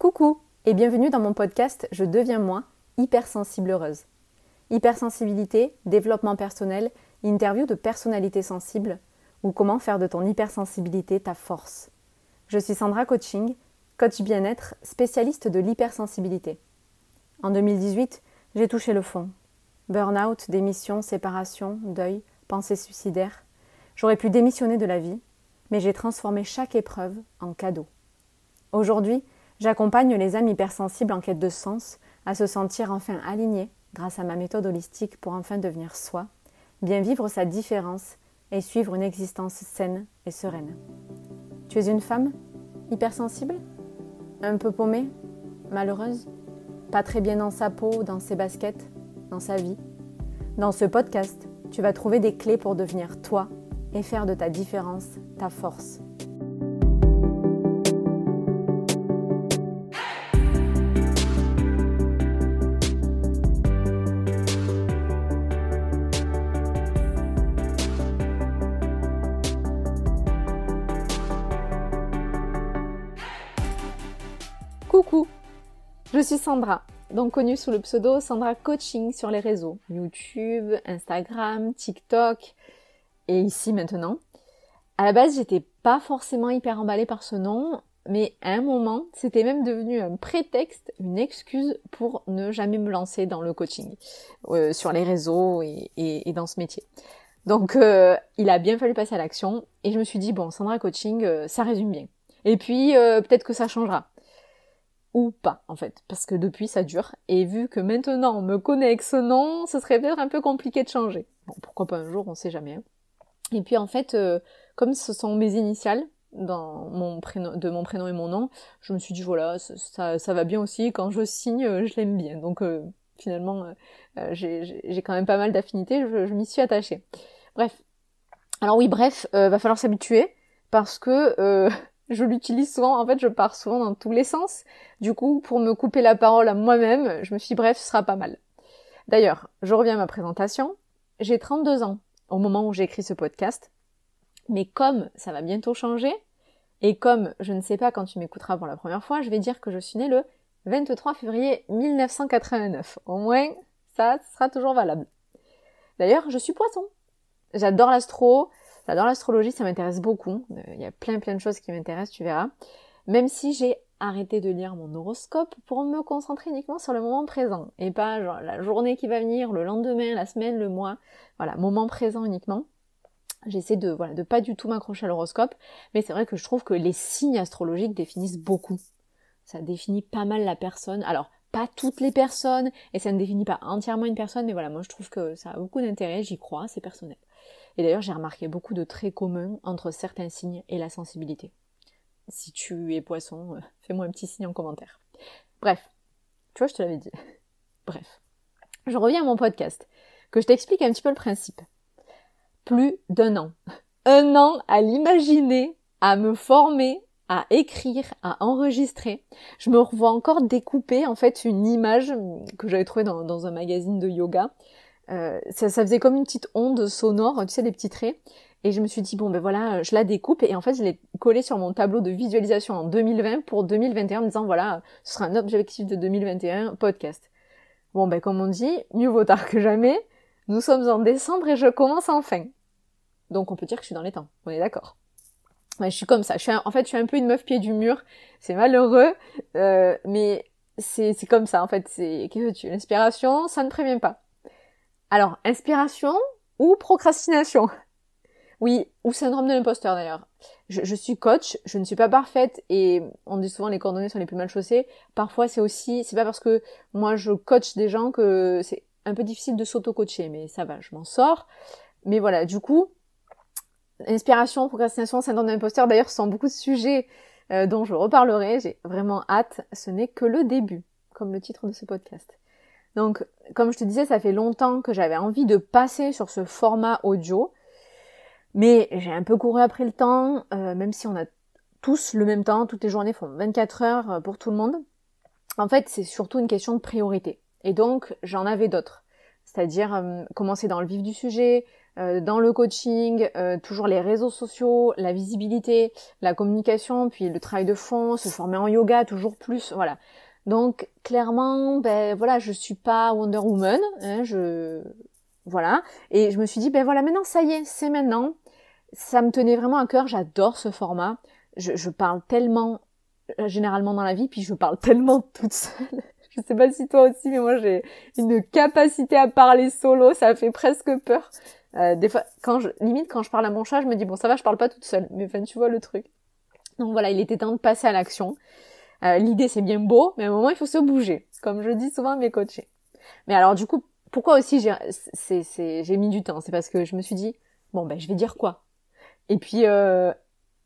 Coucou et bienvenue dans mon podcast Je deviens moi, hypersensible heureuse. Hypersensibilité, développement personnel, interview de personnalités sensibles ou comment faire de ton hypersensibilité ta force. Je suis Sandra Coaching, coach bien-être, spécialiste de l'hypersensibilité. En 2018, j'ai touché le fond. Burnout, démission, séparation, deuil, pensée suicidaire. J'aurais pu démissionner de la vie, mais j'ai transformé chaque épreuve en cadeau. Aujourd'hui, j'accompagne les âmes hypersensibles en quête de sens à se sentir enfin alignés grâce à ma méthode holistique pour enfin devenir soi, bien vivre sa différence et suivre une existence saine et sereine. Tu es une femme hypersensible? Un peu paumée? Malheureuse? Pas très bien dans sa peau, dans ses baskets, dans sa vie? Dans ce podcast, tu vas trouver des clés pour devenir toi et faire de ta différence ta force. Je suis Sandra, donc connue sous le pseudo Sandra Coaching sur les réseaux YouTube, Instagram, TikTok et ici maintenant. À la base, j'étais pas forcément hyper emballée par ce nom, mais à un moment, c'était même devenu un prétexte, une excuse pour ne jamais me lancer dans le coaching euh, sur les réseaux et, dans ce métier. Donc, euh, il a bien fallu passer à l'action et je me suis dit bon, Sandra Coaching, euh, ça résume bien. Et puis peut-être que ça changera ou pas en fait, parce que depuis ça dure, et vu que maintenant on me connaît avec ce nom, ce serait peut-être un peu compliqué de changer. Bon, pourquoi pas un jour, on sait jamais. Hein. Et puis en fait, euh, comme ce sont mes initiales dans mon prénom, de mon prénom et mon nom, je me suis dit voilà, ça, va bien aussi, quand je signe, euh, je l'aime bien. Donc euh, finalement, j'ai quand même pas mal d'affinités, je, je m'y suis attachée. Bref. Alors oui, bref, va falloir s'habituer, parce que je l'utilise souvent, en fait je pars souvent dans tous les sens. Du coup, pour me couper la parole à moi-même, je me suis bref, ce sera pas mal. D'ailleurs, je reviens à ma présentation. J'ai 32 ans au moment où j'ai écrit ce podcast. Mais comme ça va bientôt changer, et comme je ne sais pas quand tu m'écouteras pour la première fois, je vais dire que je suis née le 23 février 1989. Au moins, ça sera toujours valable. D'ailleurs, je suis poisson. J'adore l'astro, dans l'astrologie, ça m'intéresse beaucoup. Euh, il y a plein plein de choses qui m'intéressent, tu verras. Même si j'ai arrêté de lire mon horoscope pour me concentrer uniquement sur le moment présent et pas la journée qui va venir, le lendemain, la semaine, le mois. Voilà, moment présent uniquement. J'essaie de voilà de pas du tout m'accrocher à l'horoscope, mais c'est vrai que je trouve que les signes astrologiques définissent beaucoup. Ça définit pas mal la personne. Alors pas toutes les personnes et ça ne définit pas entièrement une personne, mais voilà, moi je trouve que ça a beaucoup d'intérêt, j'y crois, c'est personnel. Et d'ailleurs, j'ai remarqué beaucoup de traits communs entre certains signes et la sensibilité. Si tu es poisson, euh, fais-moi un petit signe en commentaire. Bref, tu vois, je te l'avais dit. Bref, je reviens à mon podcast, que je t'explique un petit peu le principe. Plus d'un an. Un an à l'imaginer, à me former, à écrire, à enregistrer. Je me revois encore découper en fait une image que j'avais trouvée dans, dans, un magazine de yoga euh, ça, ça, faisait comme une petite onde sonore, tu sais, des petits traits. Et je me suis dit, bon, ben voilà, je la découpe. Et en fait, je l'ai collé sur mon tableau de visualisation en 2020 pour 2021 en me disant, voilà, ce sera un objectif de 2021, podcast. Bon, ben comme on dit, mieux vaut tard que jamais. Nous sommes en décembre et je commence enfin. Donc on peut dire que je suis dans les temps. On est d'accord. Ouais, je suis comme ça. Je suis en fait, je suis un peu une meuf pied du mur. C'est malheureux, euh, mais c'est comme ça. En fait, c'est que tu l'inspiration, ça ne prévient pas. Alors, inspiration ou procrastination? Oui, ou syndrome de l'imposteur d'ailleurs. Je, suis coach, je ne suis pas parfaite et on dit souvent les coordonnées sont les plus mal chaussées. Parfois c'est aussi, c'est pas parce que moi je coach des gens que c'est un peu difficile de s'auto-coacher, mais ça va, je m'en sors. Mais voilà, du coup, inspiration, procrastination, syndrome de l'imposteur, d'ailleurs, ce sont beaucoup de sujets euh, dont je reparlerai. J'ai vraiment hâte. Ce n'est que le début, comme le titre de ce podcast. Donc, comme je te disais, ça fait longtemps que j'avais envie de passer sur ce format audio, mais j'ai un peu couru après le temps, euh, même si on a tous le même temps, toutes les journées font 24 heures euh, pour tout le monde. En fait, c'est surtout une question de priorité. Et donc, j'en avais d'autres. C'est-à-dire euh, commencer dans le vif du sujet, dans le coaching, toujours les réseaux sociaux, la visibilité, la communication, puis le travail de fond, se former en yoga, toujours plus, voilà. Donc clairement, ben voilà, je suis pas Wonder Woman, hein, je voilà, et je me suis dit ben voilà, maintenant ça y est, c'est maintenant. Ça me tenait vraiment à cœur, j'adore ce format. Je, je parle tellement euh, généralement dans la vie, puis je parle tellement toute seule. je sais pas si toi aussi, mais moi j'ai une capacité à parler solo, ça fait presque peur. Euh, des fois, quand je, limite quand je parle à mon chat, je me dis bon ça va, je parle pas toute seule, mais enfin tu vois le truc. Donc voilà, il était temps de passer à l'action. Euh, L'idée c'est bien beau, mais à un moment il faut se bouger, comme je dis souvent à mes coachés. Mais alors du coup, pourquoi aussi j'ai mis du temps? C'est parce que je me suis dit bon ben je vais dire quoi? Et puis euh,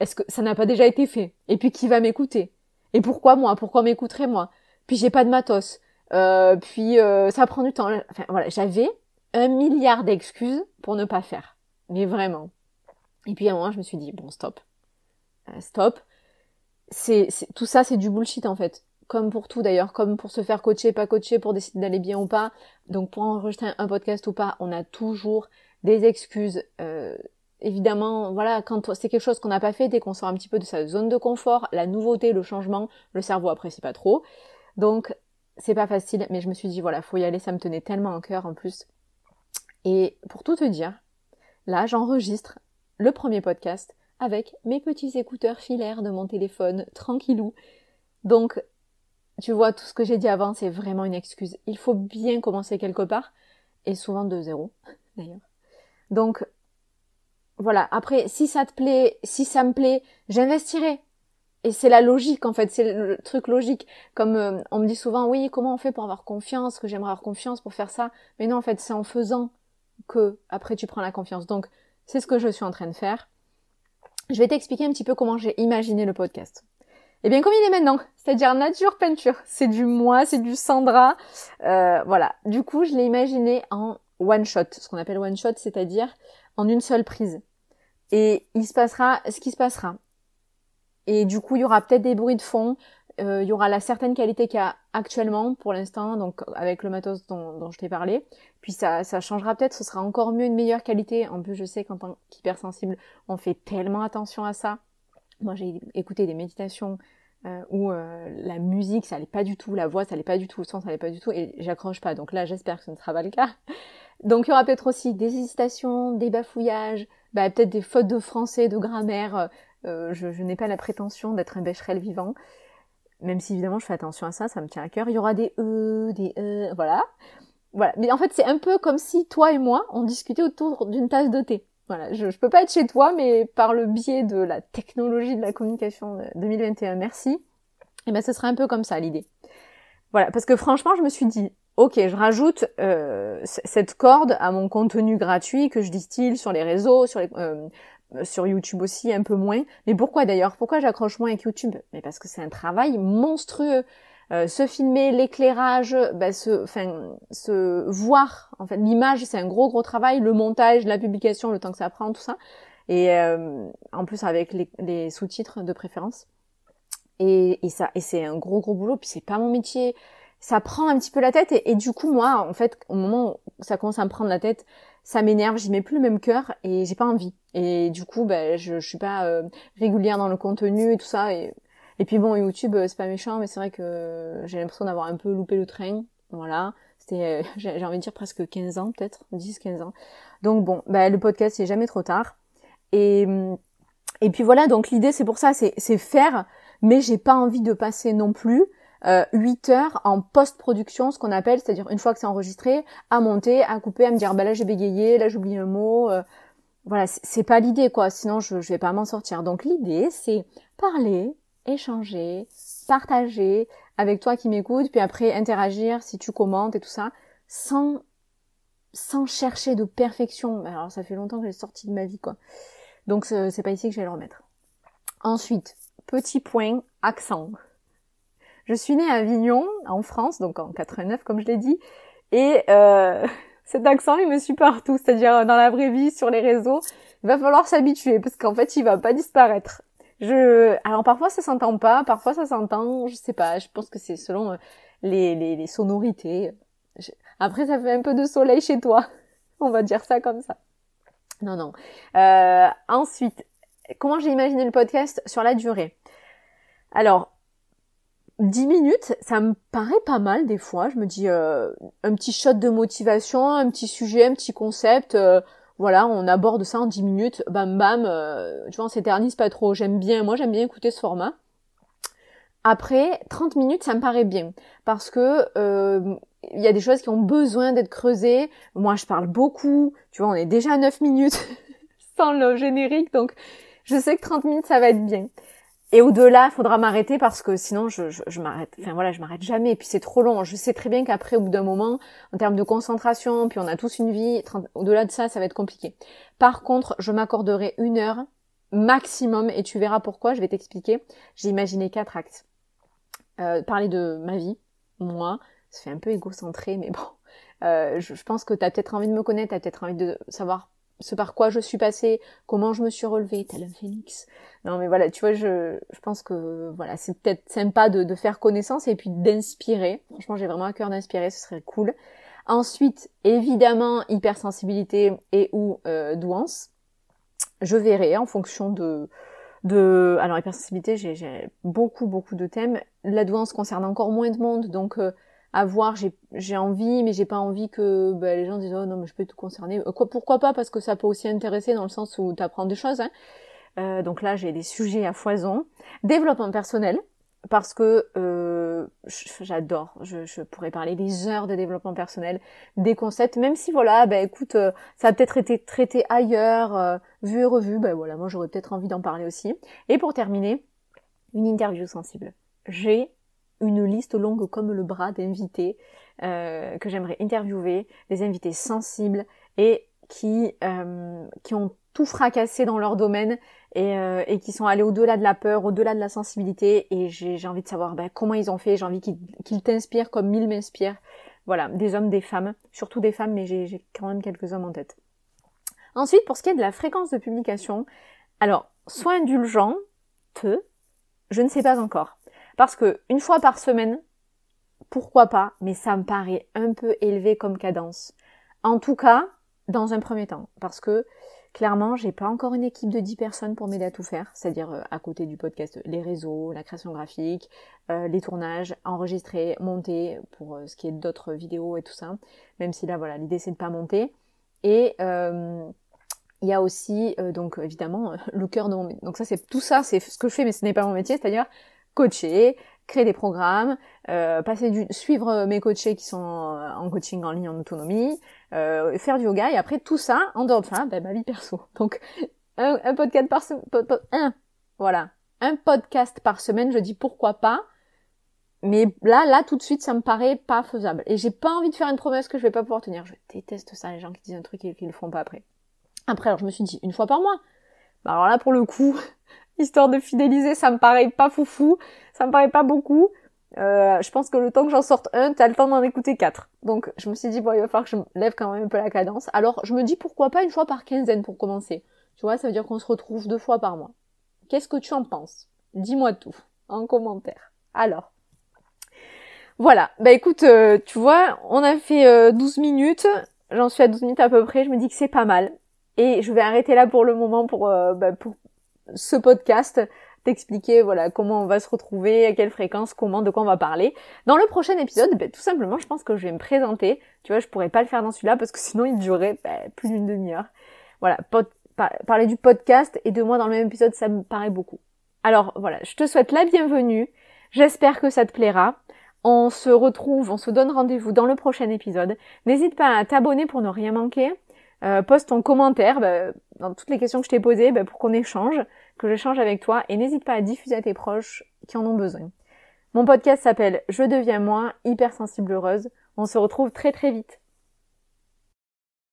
est-ce que ça n'a pas déjà été fait? Et puis qui va m'écouter? Et pourquoi moi? Pourquoi m'écouterait moi? Puis j'ai pas de matos. Euh, puis euh, ça prend du temps. Enfin voilà, j'avais un milliard d'excuses pour ne pas faire. Mais vraiment. Et puis à un moment, je me suis dit, bon, stop. Euh, stop. C'est, tout ça, c'est du bullshit en fait. Comme pour tout d'ailleurs, comme pour se faire coacher, pas coacher, pour décider d'aller bien ou pas. Donc pour enregistrer un podcast ou pas, on a toujours des excuses. Euh, évidemment, voilà, quand c'est quelque chose qu'on n'a pas fait, dès qu'on sort un petit peu de sa zone de confort, la nouveauté, le changement, le cerveau apprécie pas trop. Donc c'est pas facile, mais je me suis dit voilà, faut y aller, ça me tenait tellement en cœur en plus. Et pour tout te dire, là, j'enregistre le premier podcast avec mes petits écouteurs filaires de mon téléphone, tranquillou. Donc, tu vois, tout ce que j'ai dit avant, c'est vraiment une excuse. Il faut bien commencer quelque part, et souvent de zéro, d'ailleurs. Donc, voilà. Après, si ça te plaît, si ça me plaît, j'investirai. Et c'est la logique, en fait, c'est le truc logique. Comme euh, on me dit souvent, oui, comment on fait pour avoir confiance, que j'aimerais avoir confiance pour faire ça? Mais non, en fait, c'est en faisant que après tu prends la confiance. Donc c'est ce que je suis en train de faire. Je vais t'expliquer un petit peu comment j'ai imaginé le podcast. Eh bien comme il est maintenant, c'est-à-dire nature peinture, c'est du moi, c'est du Sandra, euh, voilà. Du coup je l'ai imaginé en one shot, ce qu'on appelle one shot, c'est-à-dire en une seule prise. Et il se passera ce qui se passera. Et du coup il y aura peut-être des bruits de fond, il y aura la certaine qualité qu'il y a actuellement pour l'instant, donc avec le matos dont, dont je t'ai parlé. Puis ça, ça changera peut-être, ce sera encore mieux, une meilleure qualité. En plus, je sais qu'en tant qu'hypersensible, on fait tellement attention à ça. Moi, j'ai écouté des méditations euh, où euh, la musique, ça allait pas du tout, la voix, ça allait pas du tout, le son, ça allait pas du tout, et j'accroche pas. Donc là, j'espère que ce ne sera pas le cas. Donc il y aura peut-être aussi des hésitations, des bafouillages, bah, peut-être des fautes de français, de grammaire. Euh, je, je n'ai pas la prétention d'être un bécherel vivant même si évidemment je fais attention à ça, ça me tient à cœur. Il y aura des e, des e, voilà. Voilà. Mais en fait, c'est un peu comme si toi et moi, on discutait autour d'une tasse de thé. Voilà. Je, je peux pas être chez toi, mais par le biais de la technologie de la communication 2021, merci. Et eh ben, ce sera un peu comme ça l'idée. Voilà. Parce que franchement, je me suis dit, ok, je rajoute euh, cette corde à mon contenu gratuit que je distille sur les réseaux, sur les, euh, euh, sur YouTube aussi un peu moins. Mais pourquoi d'ailleurs? Pourquoi j'accroche moins avec YouTube? Mais parce que c'est un travail monstrueux. Euh, se filmer, l'éclairage, bah, se, enfin, se voir. En fait, l'image, c'est un gros gros travail. Le montage, la publication, le temps que ça prend, tout ça. Et euh, en plus avec les, sous-titres de préférence. Et, et ça, et c'est un gros gros boulot. Puis c'est pas mon métier. Ça prend un petit peu la tête. Et, et, du coup, moi, en fait, au moment où ça commence à me prendre la tête, ça m'énerve, j'y mets plus le même cœur et j'ai pas envie. Et du coup, ben, je, je suis pas euh, régulière dans le contenu et tout ça. Et, et puis bon, YouTube, euh, c'est pas méchant, mais c'est vrai que j'ai l'impression d'avoir un peu loupé le train. Voilà. C'était, euh, j'ai envie de dire presque 15 ans, peut-être, 10, 15 ans. Donc bon, ben, le podcast, c'est jamais trop tard. Et, et puis voilà, donc l'idée, c'est pour ça, c'est faire, mais j'ai pas envie de passer non plus euh, 8 heures en post-production, ce qu'on appelle, c'est-à-dire une fois que c'est enregistré, à monter, à couper, à me dire bah là j'ai bégayé, là j'oublie un mot. Euh, voilà, c'est pas l'idée quoi, sinon je, je vais pas m'en sortir. Donc l'idée c'est parler, échanger, partager avec toi qui m'écoute, puis après interagir si tu commentes et tout ça, sans sans chercher de perfection. Alors ça fait longtemps que j'ai sorti de ma vie quoi. Donc c'est pas ici que je vais le remettre. Ensuite, petit point accent. Je suis née à Avignon, en France, donc en 89 comme je l'ai dit, et euh, cet accent il me suit partout, c'est-à-dire dans la vraie vie, sur les réseaux. Il va falloir s'habituer parce qu'en fait il va pas disparaître. Je, alors parfois ça s'entend pas, parfois ça s'entend, je sais pas. Je pense que c'est selon euh, les, les, les sonorités. Après ça fait un peu de soleil chez toi, on va dire ça comme ça. Non, non. Euh, ensuite, comment j'ai imaginé le podcast sur la durée? Alors, 10 minutes, ça me paraît pas mal des fois. Je me dis euh, un petit shot de motivation, un petit sujet, un petit concept. Euh, voilà, on aborde ça en 10 minutes, bam bam. tu vois, on s'éternise pas trop. J'aime bien, moi j'aime bien écouter ce format. Après, 30 minutes, ça me paraît bien. Parce que il y a des choses qui ont besoin d'être creusées. Moi, je parle beaucoup. Tu vois, on est déjà à 9 minutes sans le générique. Donc, je sais que 30 minutes, ça va être bien. Et au-delà, il faudra m'arrêter parce que sinon, je, je, m'arrête. Enfin voilà, je m'arrête jamais. Et puis c'est trop long. Je sais très bien qu'après, au bout d'un moment, en termes de concentration, puis on a tous une vie. Au-delà de ça, ça va être compliqué. Par contre, je m'accorderai une heure maximum, et tu verras pourquoi. Je vais t'expliquer. J'ai imaginé quatre actes. Euh, parler de ma vie, moi, ça fait un peu égocentré, mais bon. Euh, je, pense que tu as peut-être envie de me connaître, tu as peut-être envie de savoir ce par quoi je suis passée, comment je me suis relevée, tel un phénix. Non mais voilà, tu vois, je, je pense que voilà, c'est peut-être sympa de, de, faire connaissance et puis d'inspirer. Franchement, j'ai vraiment à cœur d'inspirer, ce serait cool. Ensuite, évidemment, hypersensibilité et ou euh, douance. Je verrai en fonction de, de alors hypersensibilité j'ai beaucoup beaucoup de thèmes la douance concerne encore moins de monde donc euh, à voir, j'ai envie, mais j'ai pas envie que bah, les gens disent oh non mais je peux tout concerner. Euh, quoi, pourquoi pas Parce que ça peut aussi intéresser dans le sens où tu apprends des choses. Hein. Euh, donc là j'ai des sujets à foison. Développement personnel, parce que euh, j'adore. Je, je, pourrais parler des heures de développement personnel, des concepts, même si voilà, ben écoute, euh, ça a peut-être été traité ailleurs, euh, vu et revu, ben voilà, moi j'aurais peut-être envie d'en parler aussi. Et pour terminer, une interview sensible. J'ai une liste longue comme le bras d'invités euh, que j'aimerais interviewer, des invités sensibles et qui, euh, qui ont tout fracassé dans leur domaine et, euh, et qui sont allés au-delà de la peur, au-delà de la sensibilité et j'ai envie de savoir ben, comment ils ont fait, j'ai envie qu'ils t'inspirent comme ils m'inspirent. Voilà, des hommes, des femmes, surtout des femmes, mais j'ai quand même quelques hommes en tête. Ensuite, pour ce qui est de la fréquence de publication, alors, sois indulgent, te, je ne sais pas encore. Parce que une fois par semaine, pourquoi pas, mais ça me paraît un peu élevé comme cadence. En tout cas, dans un premier temps, parce que clairement, j'ai pas encore une équipe de 10 personnes pour m'aider à tout faire, c'est-à-dire euh, à côté du podcast, les réseaux, la création graphique, euh, les tournages, enregistrer, monter pour euh, ce qui est d'autres vidéos et tout ça. Même si là, voilà, l'idée c'est de pas monter. Et il y a aussi donc évidemment le cœur de mon métier. Donc ça c'est tout ça, c'est ce que je fais, mais ce n'est pas mon métier, c'est-à-dire coacher, créer des programmes, euh, passer du, suivre mes coachés qui sont en, coaching en ligne en autonomie, euh, faire du yoga et après tout ça en dehors de ça, ben, ma vie perso. Donc un, podcast par semaine, un, voilà, un podcast par semaine. Je dis pourquoi pas, mais là, là tout de suite, ça me paraît pas faisable. Et j'ai pas envie de faire une promesse que je vais pas pouvoir tenir. Je déteste ça, les gens qui disent un truc et qui le font pas après. Après, alors je me suis dit une fois par mois. Bah, alors là, pour le coup, histoire de fidéliser, ça me paraît pas foufou, ça me paraît pas beaucoup. Euh, je pense que le temps que j'en sorte un, t'as le temps d'en écouter quatre. Donc je me suis dit bon, il va falloir que je lève quand même un peu la cadence. Alors je me dis pourquoi pas une fois par quinzaine pour commencer? Tu vois, ça veut dire qu'on se retrouve deux fois par mois. Qu'est-ce que tu en penses? Dis-moi tout en commentaire. Alors. Voilà, bah écoute, euh, tu vois, on a fait euh, 12 minutes, j'en suis à 12 minutes à peu près, je me dis que c'est pas mal. Et je vais arrêter là pour le moment pour, euh, bah, pour ce podcast, t'expliquer voilà comment on va se retrouver, à quelle fréquence, comment, de quoi on va parler. Dans le prochain épisode, ben, tout simplement, je pense que je vais me présenter. Tu vois, je pourrais pas le faire dans celui-là parce que sinon il durerait ben, plus d'une demi-heure. Voilà, parler du podcast et de moi dans le même épisode, ça me paraît beaucoup. Alors voilà, je te souhaite la bienvenue. J'espère que ça te plaira. On se retrouve, on se donne rendez-vous dans le prochain épisode. N'hésite pas à t'abonner pour ne rien manquer. Euh, poste ton commentaire bah, dans toutes les questions que je t'ai posées bah, pour qu'on échange, que j'échange avec toi et n'hésite pas à diffuser à tes proches qui en ont besoin. Mon podcast s'appelle Je deviens moi, hypersensible heureuse. On se retrouve très très vite.